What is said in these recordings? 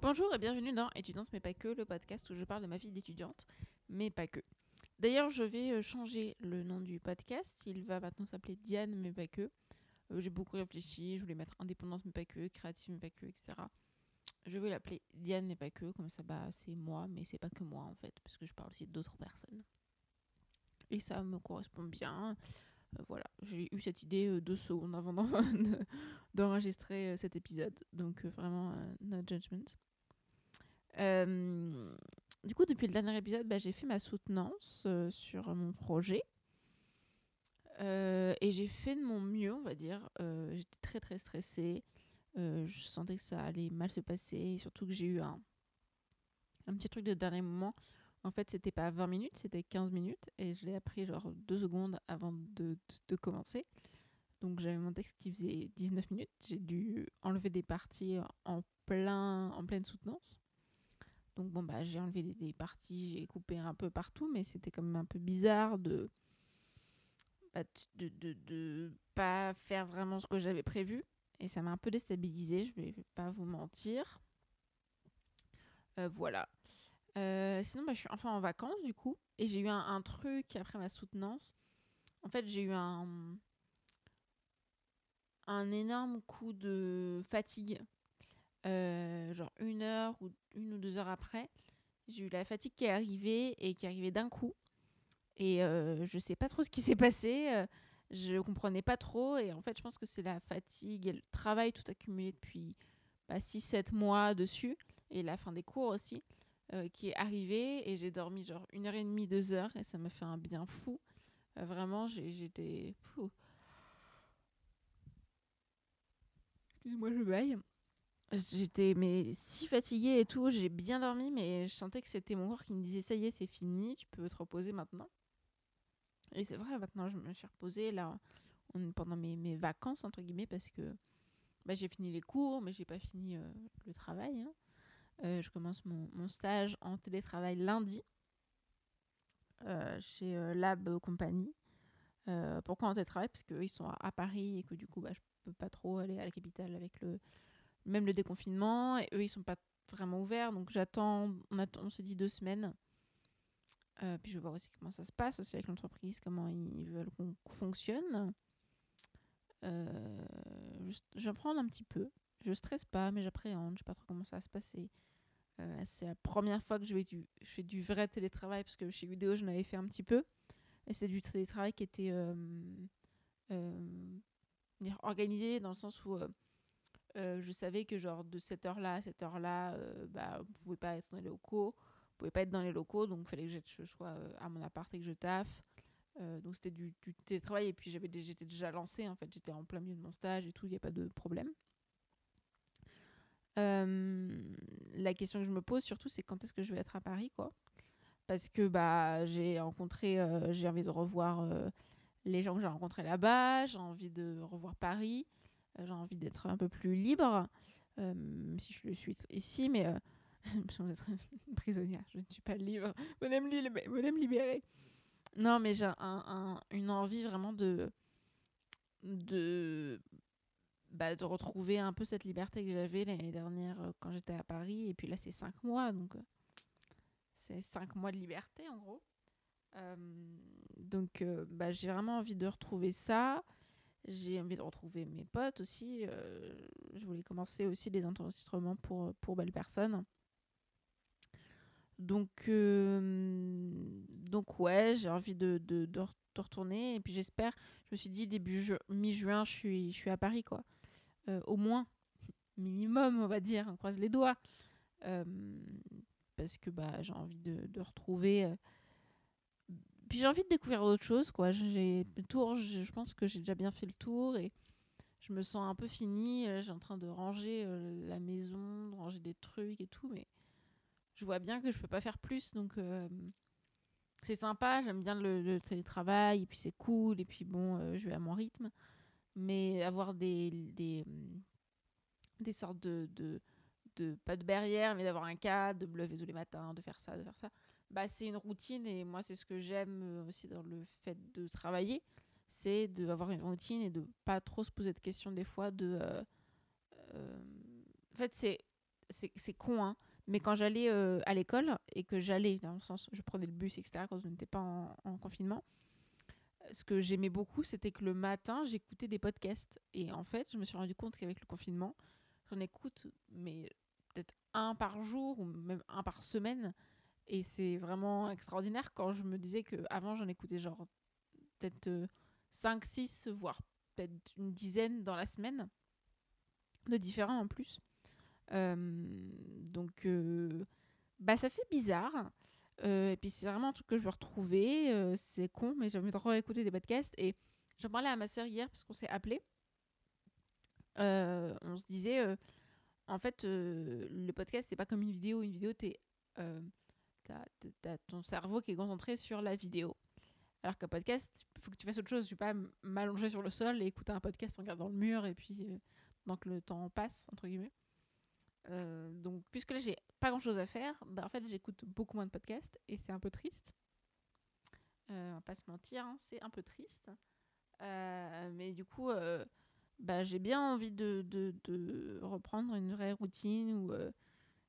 Bonjour et bienvenue dans Étudiante mais pas que, le podcast où je parle de ma vie d'étudiante, mais pas que. D'ailleurs, je vais euh, changer le nom du podcast. Il va maintenant s'appeler Diane mais pas que. Euh, J'ai beaucoup réfléchi, je voulais mettre indépendance mais pas que, créative mais pas que, etc. Je vais l'appeler Diane mais pas que, comme ça bah, c'est moi, mais c'est pas que moi en fait, parce que je parle aussi d'autres personnes. Et ça me correspond bien. Euh, voilà, j'ai eu cette idée euh, deux secondes avant d'en- de- d'enregistrer cet épisode. Donc vraiment, no judgment. Euh, du coup, depuis le dernier épisode, bah, j'ai fait ma soutenance euh, sur mon projet. Euh, et j'ai fait de mon mieux, on va dire. J'étais très très stressée. Je sentais que ça allait mal se passer. Surtout que j'ai eu un, petit truc de dernier moment. En fait, c'était pas 20 minutes, c'était 15 minutes. Et je l'ai appris genre deux secondes avant de, de- de commencer. Donc j'avais mon texte qui faisait 19 minutes. J'ai dû enlever des parties en, plein, en pleine soutenance. Donc bon, bah, j'ai enlevé des, parties, j'ai coupé un peu partout, mais c'était quand même un peu bizarre de bah, de, de, pas faire vraiment ce que j'avais prévu. Et ça m'a un peu déstabilisée, je vais pas vous mentir. Euh, voilà. Euh, sinon, bah, je suis enfin en vacances du coup. Et j'ai eu un, un truc après ma soutenance. En fait, j'ai eu un, un énorme coup de fatigue. Euh, genre une heure ou une ou deux heures après. J'ai eu la fatigue qui est arrivée et qui est arrivée d'un coup. Et euh, je sais pas trop ce qui s'est passé. euh, je comprenais pas trop. Et en fait, je pense que c'est la fatigue et le travail tout accumulé depuis bah, 6-7 mois dessus. Et la fin des cours aussi. euh, qui est arrivée. Et j'ai dormi genre une heure et demie, deux heures. Et ça m'a fait un bien fou. Euh, vraiment, j'étais. Excusez-moi, je baille. J'étais mais si fatiguée et tout, j'ai bien dormi, mais je sentais que c'était mon corps qui me disait ça y est, c'est fini, tu peux te reposer maintenant. Et c'est vrai, maintenant je me suis reposée là pendant mes, mes vacances entre guillemets parce que bah, j'ai fini les cours, mais j'ai pas fini euh, le travail. hein. Euh, je commence mon, mon stage en télétravail lundi euh, chez Lab Company. Pourquoi en télétravail? Parce qu'eux ils sont à, à Paris et que du coup bah, je peux pas trop aller à la capitale avec le même le déconfinement, eux, ils sont pas vraiment ouverts, donc j'attends, on, s'est dit deux semaines. Euh, puis je vais voir aussi comment ça se passe aussi avec l'entreprise, comment ils veulent qu'on fonctionne. Euh, j'apprends un petit peu. Je stresse pas, mais j'appréhende. Je sais pas trop comment ça va se passer. Euh, c'est la première fois que je, je fais du vrai télétravail, parce que chez Udeo, je n'avais fait un petit peu. Et c'est du télétravail qui était organisé dans le sens où euh, je savais que genre de cette heure-là à cette heure-là, euh, bah, on pouvait pas être dans les locaux, pouvait pas être dans les locaux, donc il fallait que je sois euh, à mon appart et que je taffe. Euh, donc c'était du, du télétravail et puis j'étais déjà lancée en fait, j'étais en plein milieu de mon stage et tout, il n'y a pas de problème. La question que je me pose surtout, c'est quand est-ce que je vais être à Paris, quoi? Parce que bah j'ai rencontré, j'ai envie de revoir les gens que j'ai rencontrés là-bas, j'ai envie de revoir Paris, j'ai envie d'être un peu plus libre, euh, si je le suis ici, mais euh, sans être une prisonnière, je ne suis pas libre, venez me, li- me libérer. Non, mais j'ai un- un- une envie vraiment de, de, bah, de retrouver un peu cette liberté que j'avais l'année dernière euh, quand j'étais à Paris, et puis là c'est cinq mois, donc euh, c'est cinq mois de liberté en gros. Euh, donc euh, bah, j'ai vraiment envie de retrouver ça. J'ai envie de retrouver mes potes aussi. euh, je voulais commencer aussi des enregistrements pour, pour belles personnes. Donc, euh, donc ouais, j'ai envie de, de, de, re- de retourner. Et puis j'espère, je me suis dit début ju- mi-juin, je suis, je suis à Paris, quoi. Euh, au moins, minimum, on va dire, on croise les doigts. Euh, parce que bah, j'ai envie de retrouver... euh, puis j'ai envie de découvrir d'autres choses, quoi. J'ai tour, je, pense que j'ai déjà bien fait le tour et je me sens un peu finie. Là, J'ai en train de ranger euh, la maison, de ranger des trucs et tout, mais je vois bien que je peux pas faire plus, donc euh, c'est sympa. J'aime bien le, le télétravail et puis c'est cool et puis bon, euh, je vais à mon rythme, mais avoir des des, des sortes de, de de pas de barrière, mais d'avoir un cadre, de me lever tous les matins, de faire ça, de faire ça bah, c'est une routine et moi c'est ce que j'aime euh, aussi dans le fait de travailler c'est d'avoir une routine et de pas trop se poser de questions des fois de euh, euh, en fait c'est c'est con, hein, mais quand j'allais à l'école et que j'allais, dans le sens, je prenais le bus, etc., quand je n'étais pas en, confinement, ce que j'aimais beaucoup, c'était que le matin, j'écoutais des podcasts. Et en fait, je me suis rendu compte qu'avec le confinement, j'en écoute, mais peut-être un par jour ou même un par semaine. Et c'est vraiment extraordinaire quand je me disais qu'avant, j'en écoutais genre peut-être 5, 6, voire peut-être une dizaine dans la semaine, de différents en plus. Euh, donc, euh, bah, ça fait bizarre. Euh, et puis, c'est vraiment un truc que je veux retrouver. c'est con, mais j'ai envie de réécouter des podcasts. Et j'en parlais à ma soeur hier parce qu'on s'est appelé. on se disait, en fait, le podcast, c'est pas comme une vidéo. Une vidéo, t'es, t'as, ton cerveau qui est concentré sur la vidéo. Alors qu'un podcast, il faut que tu fasses autre chose. Tu pas m'allonger sur le sol et écouter un podcast en regardant le mur et puis donc le temps passe, entre guillemets. Euh, donc, puisque là, j'ai pas grand chose à faire, bah, en fait, j'écoute beaucoup moins de podcasts et c'est un peu triste. Euh, on va pas se mentir, hein, c'est un peu triste. Euh, mais du coup, euh, bah, j'ai bien envie de, de, de, reprendre une vraie routine où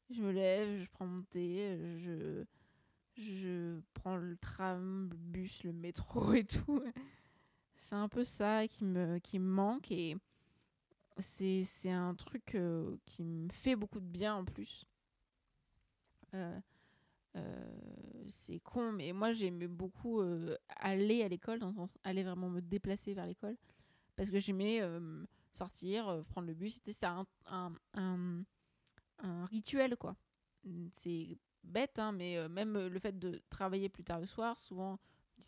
je me lève, je prends mon thé, je, je prends le tram, le bus, le métro et tout. C'est un peu ça qui me, qui me manque et c'est un truc euh, qui me fait beaucoup de bien en plus. Euh, euh, c'est con, mais moi j'aimais beaucoup aller à l'école, aller vraiment me déplacer vers l'école, parce que j'aimais sortir, prendre le bus. C'était un, un, un, rituel, quoi. C'est bête, hein, mais même le fait de travailler plus tard le soir, souvent,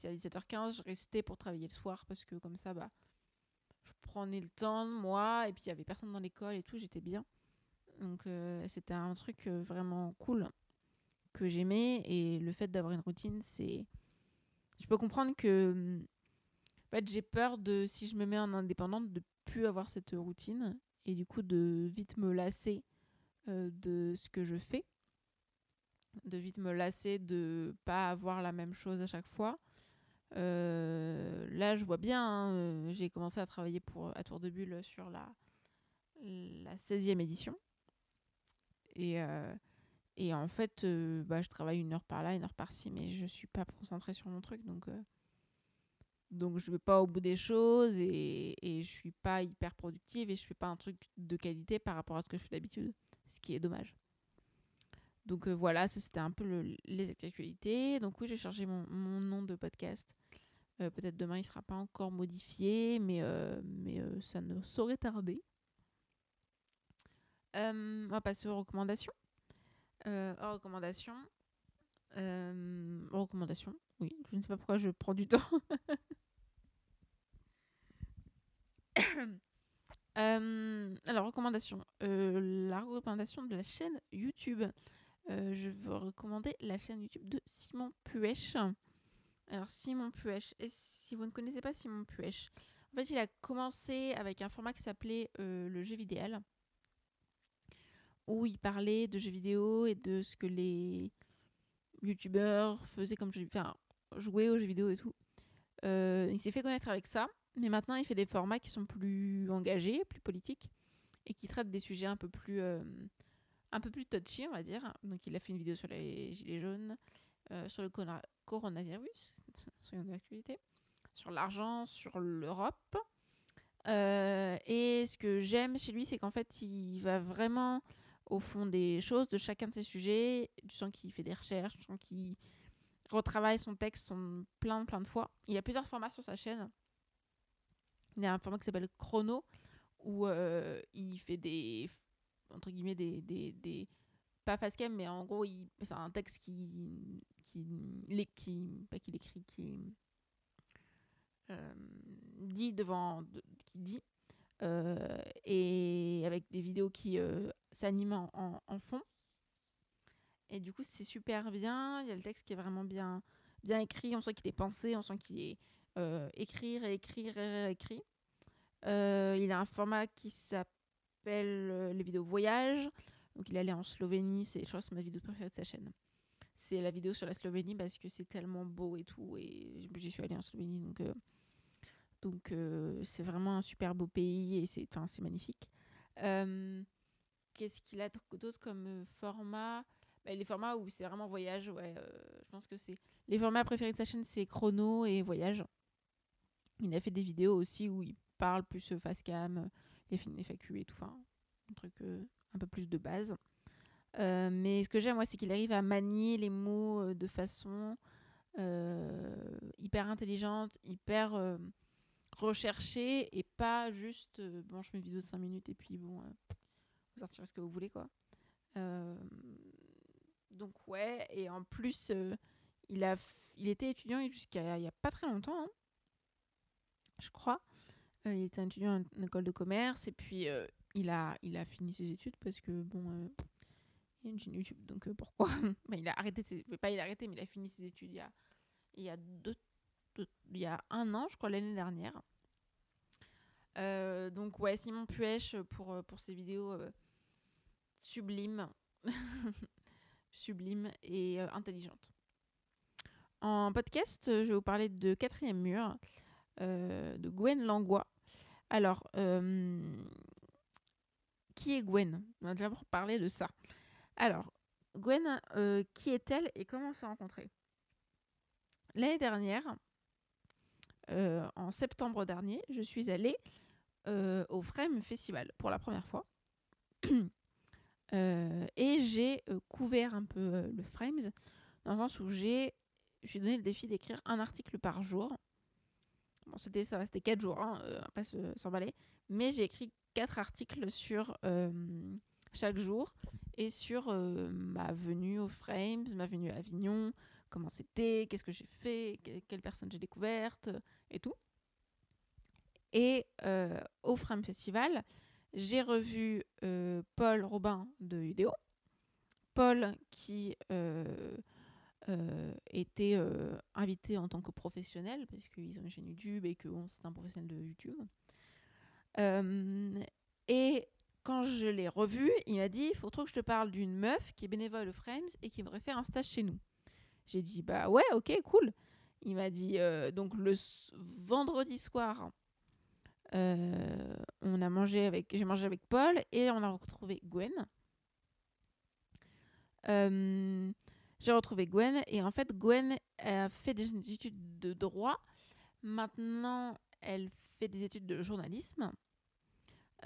à 17h15, je restais pour travailler le soir, parce que comme ça, bah, prenais le temps, moi, et puis il y avait personne dans l'école et tout, j'étais bien. Donc euh, c'était un truc euh, vraiment cool que j'aimais et le fait d'avoir une routine, c'est je peux comprendre que en fait, j'ai peur de si je me mets en indépendante de plus avoir cette routine et du coup de vite me lasser euh, de ce que je fais, de vite me lasser de pas avoir la même chose à chaque fois euh, là, je vois bien, hein, euh, j'ai commencé à travailler pour, à Tour de Bulle sur la, la 16e édition. Et, euh, en fait, bah, je travaille une heure par là, une heure par-ci, mais je suis pas concentrée sur mon truc. Donc, donc je vais pas au bout des choses et, et je suis pas hyper productive et je fais pas un truc de qualité par rapport à ce que je fais d'habitude, ce qui est dommage. Donc voilà, ça c'était un peu le, les actualités. Donc oui, j'ai changé mon, nom de podcast euh, peut-être demain il sera pas encore modifié, mais, euh, mais euh, ça ne saurait tarder. on va passer aux recommandations. aux recommandations. recommandations. Oui, je ne sais pas pourquoi je prends du temps. Alors, recommandation. la recommandation de la chaîne YouTube. je veux recommander la chaîne YouTube de Simon Puech. Alors Simon Puech, et si vous ne connaissez pas Simon Puech, en fait il a commencé avec un format qui s'appelait euh, le jeu vidéo, où il parlait de jeux vidéo et de ce que les youtubeurs faisaient comme jeu, enfin jouer aux jeux vidéo et tout. Euh, il s'est fait connaître avec ça, mais maintenant il fait des formats qui sont plus engagés, plus politiques, et qui traitent des sujets un peu plus, euh, un peu plus touchy, on va dire. Donc il a fait une vidéo sur les gilets jaunes, sur le coronavirus, soyons d'actualité, sur l'argent, sur l'Europe. Euh, et ce que j'aime chez lui, c'est qu'en fait, il va vraiment au fond des choses, de chacun de ses sujets. Tu sens qu'il fait des recherches, tu sens qu'il retravaille son texte son plein, plein de fois. Il y a plusieurs formats sur sa chaîne. Il y a un format qui s'appelle Chrono, où euh, il fait des, entre guillemets, des, des, des pas face cam, mais en gros, c'est un texte qui, qui, qui pas qu'il écrit, qui euh, dit devant, qui dit, euh, et avec des vidéos qui s'animent en, en, fond. Et du coup, c'est super bien. Il y a le texte qui est vraiment bien, bien écrit. On sent qu'il est pensé, on sent qu'il est écrit, réécrit, réécrit. il a un format qui s'appelle les vidéos voyage. Donc il allé en Slovénie, c'est je c'est ma vidéo préférée de sa chaîne. C'est la vidéo sur la Slovénie parce que c'est tellement beau et tout et j'y suis allée en Slovénie donc euh, donc euh, c'est vraiment un super beau pays et c'est c'est magnifique. Euh, qu'est-ce qu'il a d'autre comme format? Bah, Les formats où c'est vraiment voyage, ouais. je pense que c'est. Les formats préférés de sa chaîne, c'est chrono et voyage. Il a fait des vidéos aussi où il parle plus face cam, les films FAQ et tout. Enfin, un truc un peu plus de base. mais ce que j'aime, moi, c'est qu'il arrive à manier les mots de façon hyper intelligente, hyper recherchée et pas juste bon, je mets une vidéo de 5 minutes et puis bon, vous sortirez ce que vous voulez quoi. donc, ouais, et en plus, il, a il était étudiant jusqu'à il n'y a pas très longtemps, hein, je crois. il était étudiant en école de commerce et puis il, a, il a fini ses études parce que bon il y a une chaîne YouTube, donc euh, pourquoi bah, Il a arrêté, ses... pas il a arrêté, mais il a fini ses études il y a, il y a, deux, il y a un an, je crois, l'année dernière. Euh, donc ouais, Simon Puech pour, euh, pour ses vidéos sublimes, sublimes et intelligentes. En podcast, je vais vous parler de Quatrième Mur, de Gwen Langlois. Alors, qui est Gwen? On va déjà parler de ça. Alors, Gwen, euh, qui est-elle et comment on s'est rencontrés L'année dernière, euh, en septembre dernier, je suis allée euh, au Frame Festival pour la première fois. et j'ai couvert un peu le Frames dans le sens où j'ai donné le défi d'écrire un article par jour. C'était ça, c'était quatre jours, hein, pas s'emballer. Mais j'ai écrit quatre articles sur chaque jour et sur euh, ma venue au Frames, ma venue à Avignon, comment c'était, qu'est-ce que j'ai fait, quelle personne j'ai découverte et tout. Et euh, au Frame Festival, j'ai revu euh, Paul Robin de Udeo. Paul qui était invité en tant que professionnel, parce qu'ils ont une chaîne YouTube et que c'est un professionnel de YouTube. et quand je l'ai revu, il m'a dit il faut trop que je te parle d'une meuf qui est bénévole au Frames et qui voudrait faire un stage chez nous. J'ai dit bah ouais, ok, cool. Il m'a dit euh, donc le vendredi soir, euh, on a mangé avec, j'ai mangé avec Paul et on a retrouvé Gwen. J'ai retrouvé Gwen et en fait Gwen a fait des études de droit. Maintenant, elle fait des études de journalisme.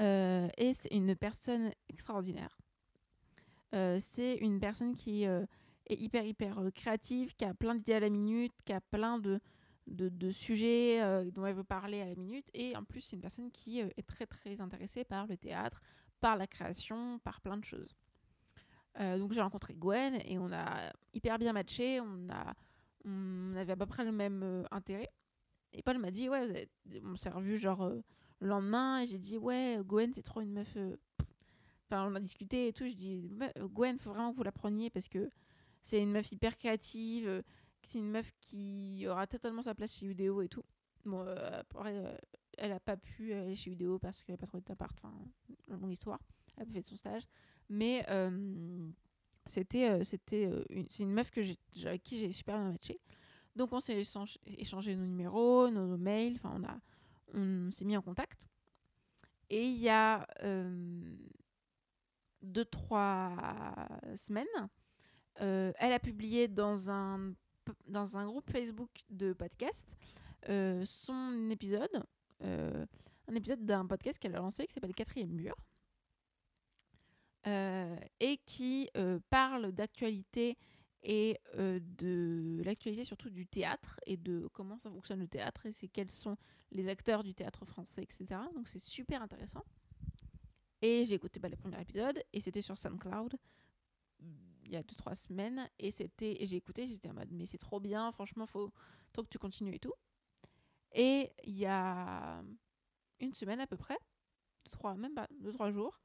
Euh, et c'est une personne extraordinaire. Euh, c'est une personne qui euh, est hyper, hyper créative, qui a plein d'idées à la minute, qui a plein de, de, de sujets dont elle veut parler à la minute. Et en plus, c'est une personne qui est très, très intéressée par le théâtre, par la création, par plein de choses. Donc j'ai rencontré Gwen et on a hyper bien matché. On, a, on avait à peu près le même intérêt. Et Paul m'a dit, ouais, on s'est revu genre le lendemain, et j'ai dit, ouais, Gwen, c'est trop une meuf. Euh, enfin, on a discuté et tout. Je dis, Gwen, faut vraiment que vous la preniez parce que c'est une meuf hyper créative. Euh, c'est une meuf qui aura totalement sa place chez Udeo et tout. Bon, euh, elle a pas pu aller chez Udeo parce qu'elle n'a pas trouvé d'appart. Enfin, longue histoire. Elle a fait son stage. Mais c'était c'était une, c'est une meuf que avec qui j'ai super bien matché. Donc on s'est échangé nos numéros, nos, mails. Enfin, on on s'est mis en contact. Et il y a euh, deux, trois semaines, euh, elle a publié dans un, dans un groupe Facebook de podcast euh, son épisode, un épisode d'un podcast qu'elle a lancé qui s'appelle Quatrième Mur. Et qui parle d'actualité et de l'actualité surtout du théâtre et de comment ça fonctionne le théâtre et c'est quels sont les acteurs du théâtre français, etc. Donc c'est super intéressant. Et j'ai écouté bah, le premier épisode et c'était sur SoundCloud il y a 2-3 semaines et c'était j'ai écouté j'étais en mode mais c'est trop bien franchement faut trop que tu continues et tout et il y a une semaine à peu près trois même pas deux trois jours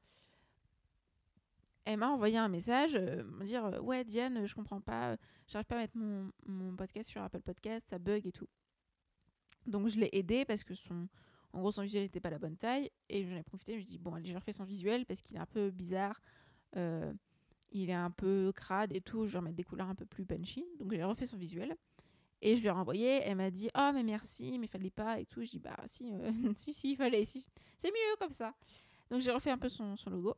elle m'a envoyé un message euh, me dire euh, ouais Diane je comprends pas j'arrive pas à mettre mon, podcast sur Apple Podcast ça bug et tout donc je l'ai aidé parce que son, en gros, son visuel n'était pas la bonne taille. Et j'en ai profité, je me dit, bon, allez, je refais son visuel parce qu'il est un peu bizarre. Euh, il est un peu crade et tout. Je vais remettre des couleurs un peu plus punchy. Donc j'ai refait son visuel. Et je lui ai renvoyé. Elle m'a dit, oh, mais merci, mais fallait pas et tout. Je dis, bah, si, euh, si, si, fallait. C'est mieux comme ça. Donc j'ai refait un peu son logo.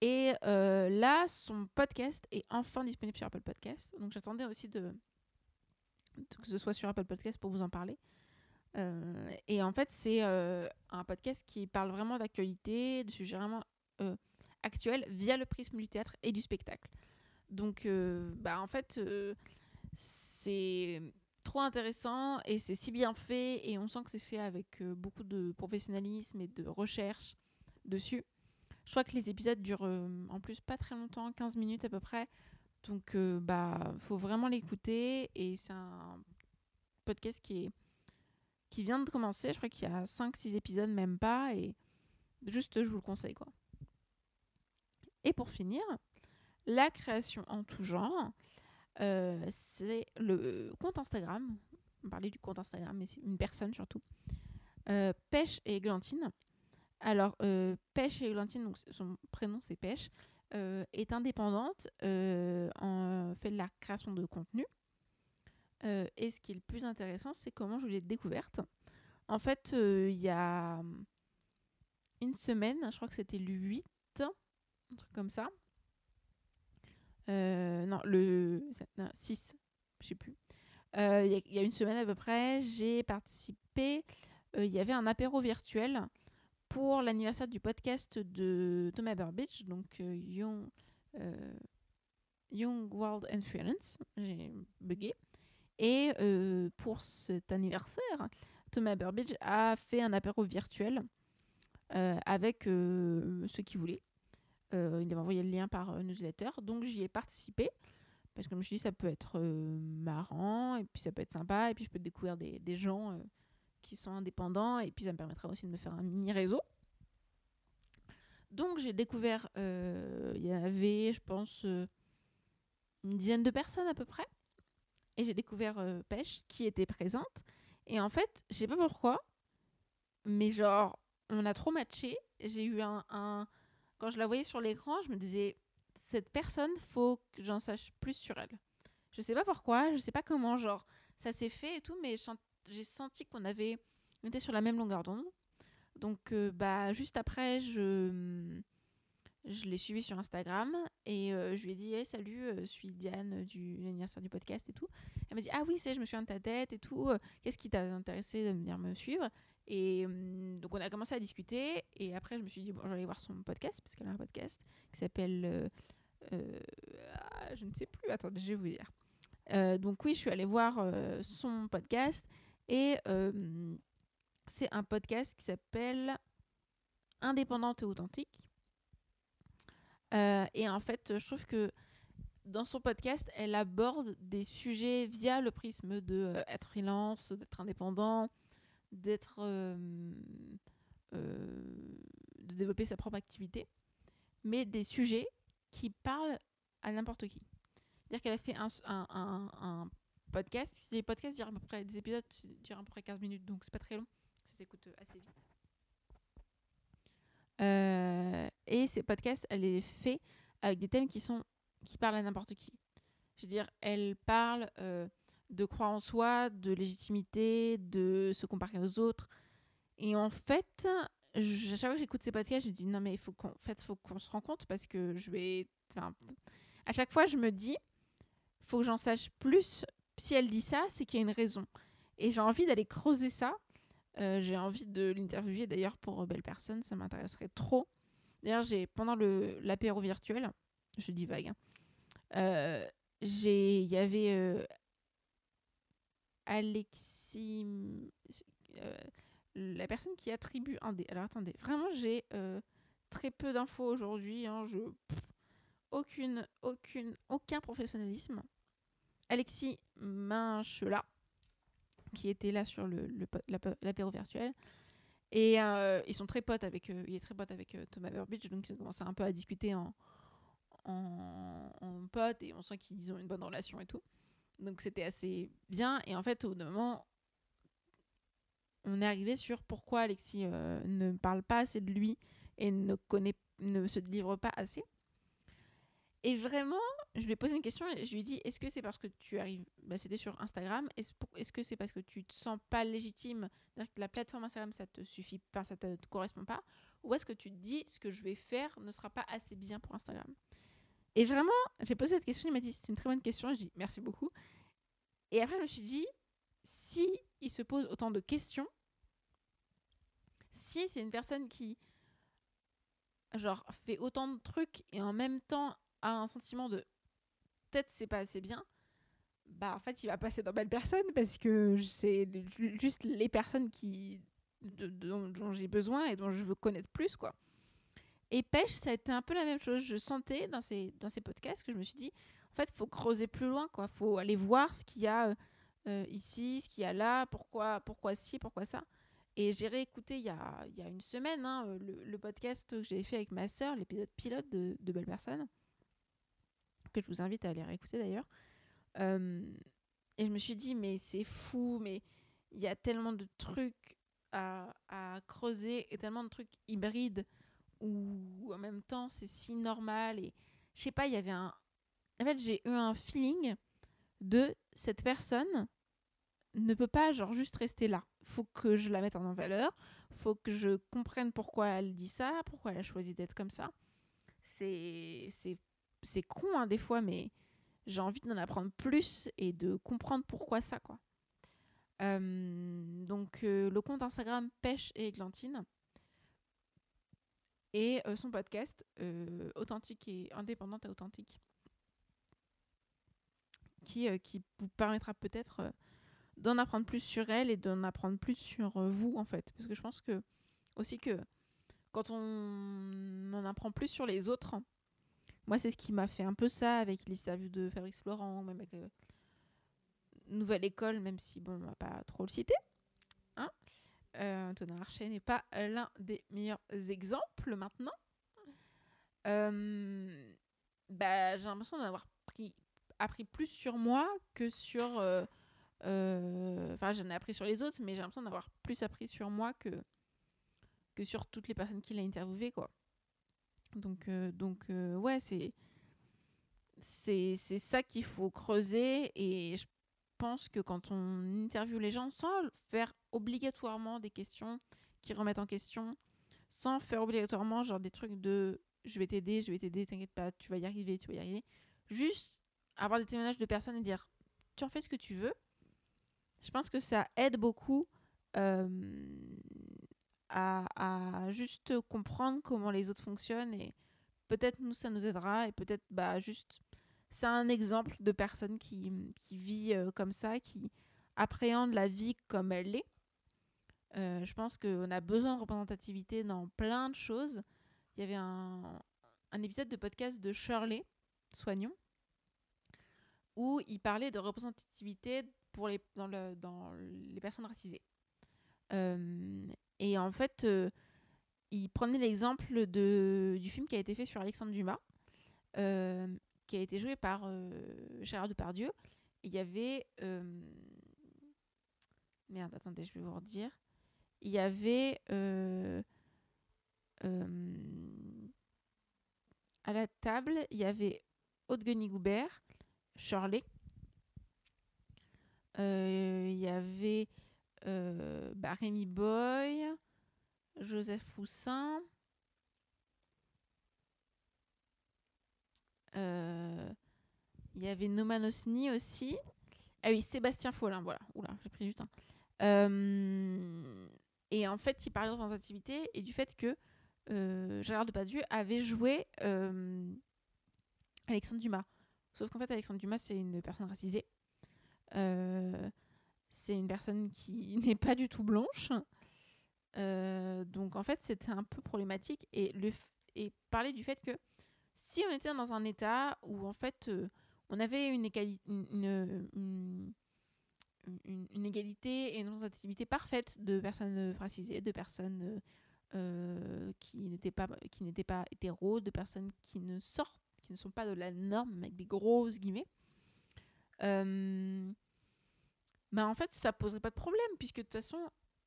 Et euh, là, son podcast est enfin disponible sur Apple Podcast. Donc j'attendais aussi de, que ce soit sur Apple Podcast pour vous en parler. Euh, et en fait, c'est euh, un podcast qui parle vraiment d'actualité, de sujets vraiment actuels via le prisme du théâtre et du spectacle. Donc, bah, en fait, c'est trop intéressant et c'est si bien fait et on sent que c'est fait avec beaucoup de professionnalisme et de recherche dessus. Je crois que les épisodes durent euh, en plus pas très longtemps, 15 minutes à peu près. Donc, euh, bah, faut vraiment l'écouter. Et c'est un podcast qui, est, qui vient de commencer. Je crois qu'il y a 5-6 épisodes, même pas. Et juste, je vous le conseille, quoi. Et pour finir, la création en tout genre, euh, c'est le compte Instagram. On parlait du compte Instagram, mais c'est une personne surtout. Pêche et Glantine. Alors, euh, Pêche et Eglantine, donc son prénom c'est Pêche, euh, est indépendante, euh, fait de la création de contenu. et ce qui est le plus intéressant, c'est comment je l'ai découverte. En fait, il y a une semaine, je crois que c'était le 8, un truc comme ça. non, le 6, je sais plus. Il y, a une semaine à peu près, j'ai participé. Il y avait un apéro virtuel pour l'anniversaire du podcast de Thomas Burbidge, donc euh, Young, euh, Young World Influence, j'ai bugué. Et euh, pour cet anniversaire, Thomas Burbidge a fait un apéro virtuel avec ceux qui voulaient. il avait envoyé le lien par newsletter, donc j'y ai participé parce que je me suis dit ça peut être marrant et puis ça peut être sympa et puis je peux découvrir des, des gens qui sont indépendants et puis ça me permettra aussi de me faire un mini réseau. Donc j'ai découvert, euh, il y avait, je pense, euh, une dizaine de personnes à peu près. Et j'ai découvert euh, Pêche qui était présente. Et en fait, je sais pas pourquoi, mais genre, on a trop matché. J'ai eu un, Quand je la voyais sur l'écran, je me disais, cette personne, faut que j'en sache plus sur elle. Je sais pas pourquoi, je sais pas comment, genre, ça s'est fait et tout, mais j'ai senti qu'on avait on était sur la même longueur d'onde. Donc, euh, bah, juste après, je, je l'ai suivi sur Instagram et euh, je lui ai dit Salut, euh, je suis Diane du l'anniversaire du podcast et tout. Elle m'a dit Ah oui, c'est, je me souviens de ta tête et tout. Qu'est-ce qui t'a intéressé de venir me suivre? Et donc, on a commencé à discuter. Et après, je me suis dit Bon, j'allais voir son podcast parce qu'elle a un podcast qui s'appelle. Ah, je ne sais plus, attendez, je vais vous dire. donc, oui, je suis allée voir son podcast et euh, c'est un podcast qui s'appelle Indépendante et authentique. Euh, et en fait, je trouve que dans son podcast, elle aborde des sujets via le prisme de euh, être freelance, d'être indépendant, d'être de développer sa propre activité, mais des sujets qui parlent à n'importe qui. C'est-à-dire qu'elle a fait un, un, un, podcast. Les podcasts durent à peu près, des épisodes durent à peu près 15 minutes, donc c'est pas très long. Ça s'écoute assez vite. Euh, et ces podcasts, elle les fait avec des thèmes qui sont qui parlent à n'importe qui. Je veux dire, elle parle euh, de croire en soi, de légitimité, de se comparer aux autres. Et en fait, à chaque fois que j'écoute ces podcasts, je dis non mais il faut qu'on fait, faut qu'on se rende compte parce que je vais. À chaque fois, je me dis, faut que j'en sache plus si elle dit ça, c'est qu'il y a une raison. Et j'ai envie d'aller creuser ça. Euh, j'ai envie de l'interviewer d'ailleurs pour Belle Personne, ça m'intéresserait trop. D'ailleurs, j'ai pendant l'apéro virtuel, je dis vague, hein, euh, il y avait euh, Alexis, la personne qui attribue un des. Alors attendez, vraiment j'ai très peu d'infos aujourd'hui. Hein, je aucune, aucune, aucun professionnalisme. Alexis Minchela, qui était là sur le, l'apéro virtuel. Et euh, ils sont très potes avec, euh, il est très pote avec euh, Thomas Burbidge, donc ils ont commencé un peu à discuter en, en, en potes et on sent qu'ils ont une bonne relation et tout. Donc c'était assez bien. Et en fait, au moment, on est arrivé sur pourquoi Alexis ne parle pas assez de lui et ne se livre pas assez. Et vraiment, je lui ai posé une question et je lui ai dit est-ce que c'est parce que tu arrives. Bah, C'était sur Instagram. Est-ce est -ce que c'est parce que tu te sens pas légitime C'est-à-dire que la plateforme Instagram, ça te suffit pas, ça te, te correspond pas Ou est-ce que tu te dis ce que je vais faire ne sera pas assez bien pour Instagram? Et vraiment, j'ai posé cette question. Il m'a dit c'est une très bonne question. Je dis merci beaucoup. Et après, je me suis dit si il se pose autant de questions, si c'est une personne qui genre fait autant de trucs et en même temps a un sentiment de peut-être c'est pas assez bien, bah en fait il va passer dans belle personne parce que c'est juste les personnes qui dont, j'ai besoin et dont je veux connaître plus quoi. Et pêche, ça a été un peu la même chose. Je sentais dans ces, dans ces podcasts que je me suis dit, en fait, faut creuser plus loin, quoi. faut aller voir ce qu'il y a euh, ici, ce qu'il y a là, pourquoi, pourquoi ci, pourquoi ça. Et j'ai réécouté il y a, y a une semaine hein, le, podcast que j'ai fait avec ma sœur, l'épisode pilote de Belle Personne, que je vous invite à aller réécouter d'ailleurs. Et je me suis dit, mais c'est fou, mais il y a tellement de trucs à, à, creuser et tellement de trucs hybrides où en même temps c'est si normal. Et je sais pas, il y avait un. En fait, j'ai eu un feeling de cette personne ne peut pas genre juste rester là. Faut que je la mette en valeur, faut que je comprenne pourquoi elle dit ça, pourquoi elle a choisi d'être comme ça. C'est c'est con hein, des fois mais j'ai envie d'en apprendre plus et de comprendre pourquoi ça quoi. Euh, donc euh, le compte Instagram Pêche et Églantine et euh, son podcast authentique et indépendante et authentique qui, vous permettra peut-être d'en apprendre plus sur elle et d'en apprendre plus sur vous en fait. Parce que je pense que aussi que quand on en apprend plus sur les autres, moi c'est ce qui m'a fait un peu ça avec l'interview de Fabrice Florent, même avec euh, Nouvelle École, même si bon on va pas trop le citer. Hein euh, Archer n'est pas l'un des meilleurs exemples maintenant. Euh, bah, j'ai l'impression d'avoir appris plus sur moi que sur euh, enfin, j'en ai appris sur les autres, mais j'ai l'impression d'avoir plus appris sur moi que, que sur toutes les personnes qu'il a interviewées, quoi. Donc, euh, donc euh, ouais, c'est, c'est, ça qu'il faut creuser. Et je pense que quand on interviewe les gens, sans faire obligatoirement des questions qui remettent en question, sans faire obligatoirement genre des trucs de je vais t'aider, je vais t'aider, t'inquiète pas, tu vas y arriver, tu vas y arriver. Juste avoir des témoignages de personnes et dire tu en fais ce que tu veux je pense que ça aide beaucoup euh, à, juste comprendre comment les autres fonctionnent et peut-être nous ça nous aidera et peut-être bah juste c'est un exemple de personne qui, qui vit euh, comme ça, qui appréhende la vie comme elle est. Euh, je pense qu'on a besoin de représentativité dans plein de choses. Il y avait un, un épisode de podcast de Shirley Soignons où il parlait de représentativité pour les, dans, le, dans les personnes racisées. Euh, et en fait, euh, il prenait l'exemple du film qui a été fait sur Alexandre Dumas, euh, qui a été joué par Gérard Depardieu. Il y avait. merde, attendez, je vais vous redire. Il y avait. à la table, il y avait Aude Goubert, Shirley, euh, il y avait euh, bah, Rémi Boy, Joseph Foussin. Euh, il y avait Noman Osni aussi. Ah oui, Sébastien Follin, voilà. Oula, j'ai pris du temps. et en fait, il parlait de représentativité et du fait que Gérard Depardieu avait joué Alexandre Dumas. Sauf qu'en fait, Alexandre Dumas, c'est une personne racisée. Euh, c'est une personne qui n'est pas du tout blanche. Euh, donc en fait, c'était un peu problématique. Et, le et parler du fait que si on était dans un état où en fait euh, on avait une, une, une, une, égalité et une représentativité parfaite de personnes racisées, de personnes qui n'étaient pas qui pas hétéros, de personnes qui ne sortent, qui ne sont pas de la norme avec des grosses guillemets. Bah en fait, ça poserait pas de problème, puisque de toute façon,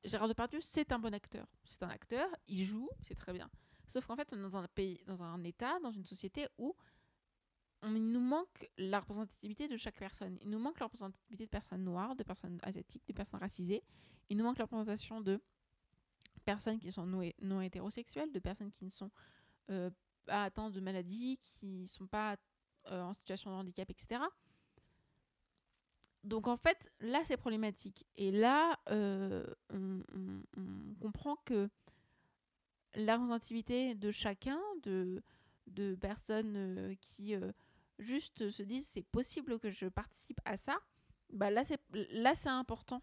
Gérard Depardieu, c'est un bon acteur. C'est un acteur, il joue, c'est très bien. Sauf qu'en fait, on est dans un pays, dans un état, dans une société où il nous manque la représentativité de chaque personne. Il nous manque la représentativité de personnes noires, de personnes asiatiques, de personnes racisées. Il nous manque la représentation de personnes qui sont non, hétérosexuelles, de personnes qui ne sont euh, pas atteintes de maladies, qui ne sont pas euh, en situation de handicap, etc. Donc en fait, là, c'est problématique. Et là, euh, on, comprend que la représentativité de chacun, de, personnes euh, qui euh, juste se disent c'est possible que je participe à ça, bah là, c'est, là, important.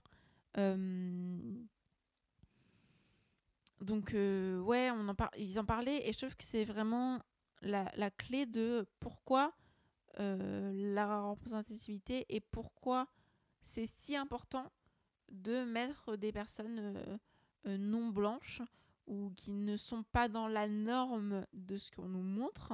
donc ouais, on en par... ils en parlaient et je trouve que c'est vraiment la, clé de pourquoi la représentativité et pourquoi c'est si important de mettre des personnes euh, euh, non blanches ou qui ne sont pas dans la norme de ce qu'on nous montre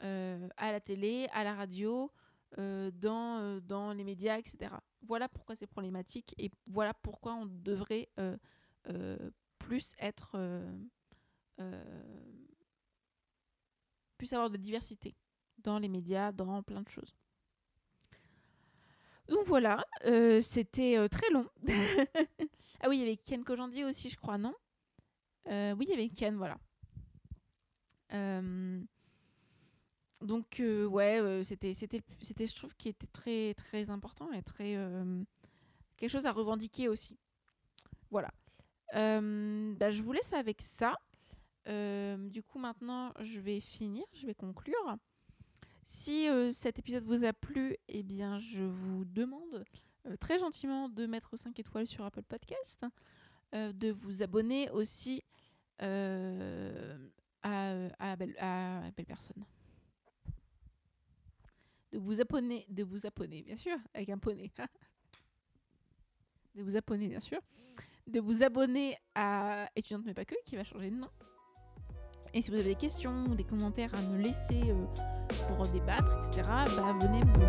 à la télé, à la radio, dans, dans les médias, etc. Voilà pourquoi c'est problématique et voilà pourquoi on devrait plus être... plus avoir de diversité dans les médias, dans plein de choses. Donc voilà, euh, c'était euh, très long. ah oui, il y avait Ken Kojandi aussi, je crois, non? Euh, Oui, il y avait Ken, voilà. donc ouais, c'était, c'était, c'était, je trouve, qui était très, très important et très quelque chose à revendiquer aussi. Voilà. Bah, je vous laisse avec ça. du coup, maintenant, je vais finir, je vais conclure. Si euh, cet épisode vous a plu, eh bien, je vous demande euh, très gentiment de mettre 5 étoiles sur Apple Podcast, euh, de vous abonner aussi à, belle, Personne. De vous abonner, de vous abonner, bien sûr, avec un poney. de vous abonner, bien sûr. De vous abonner à Étudiante mais pas que, qui va changer de nom. Et si vous avez des questions ou des commentaires à me laisser pour débattre, etc., bah, venez me.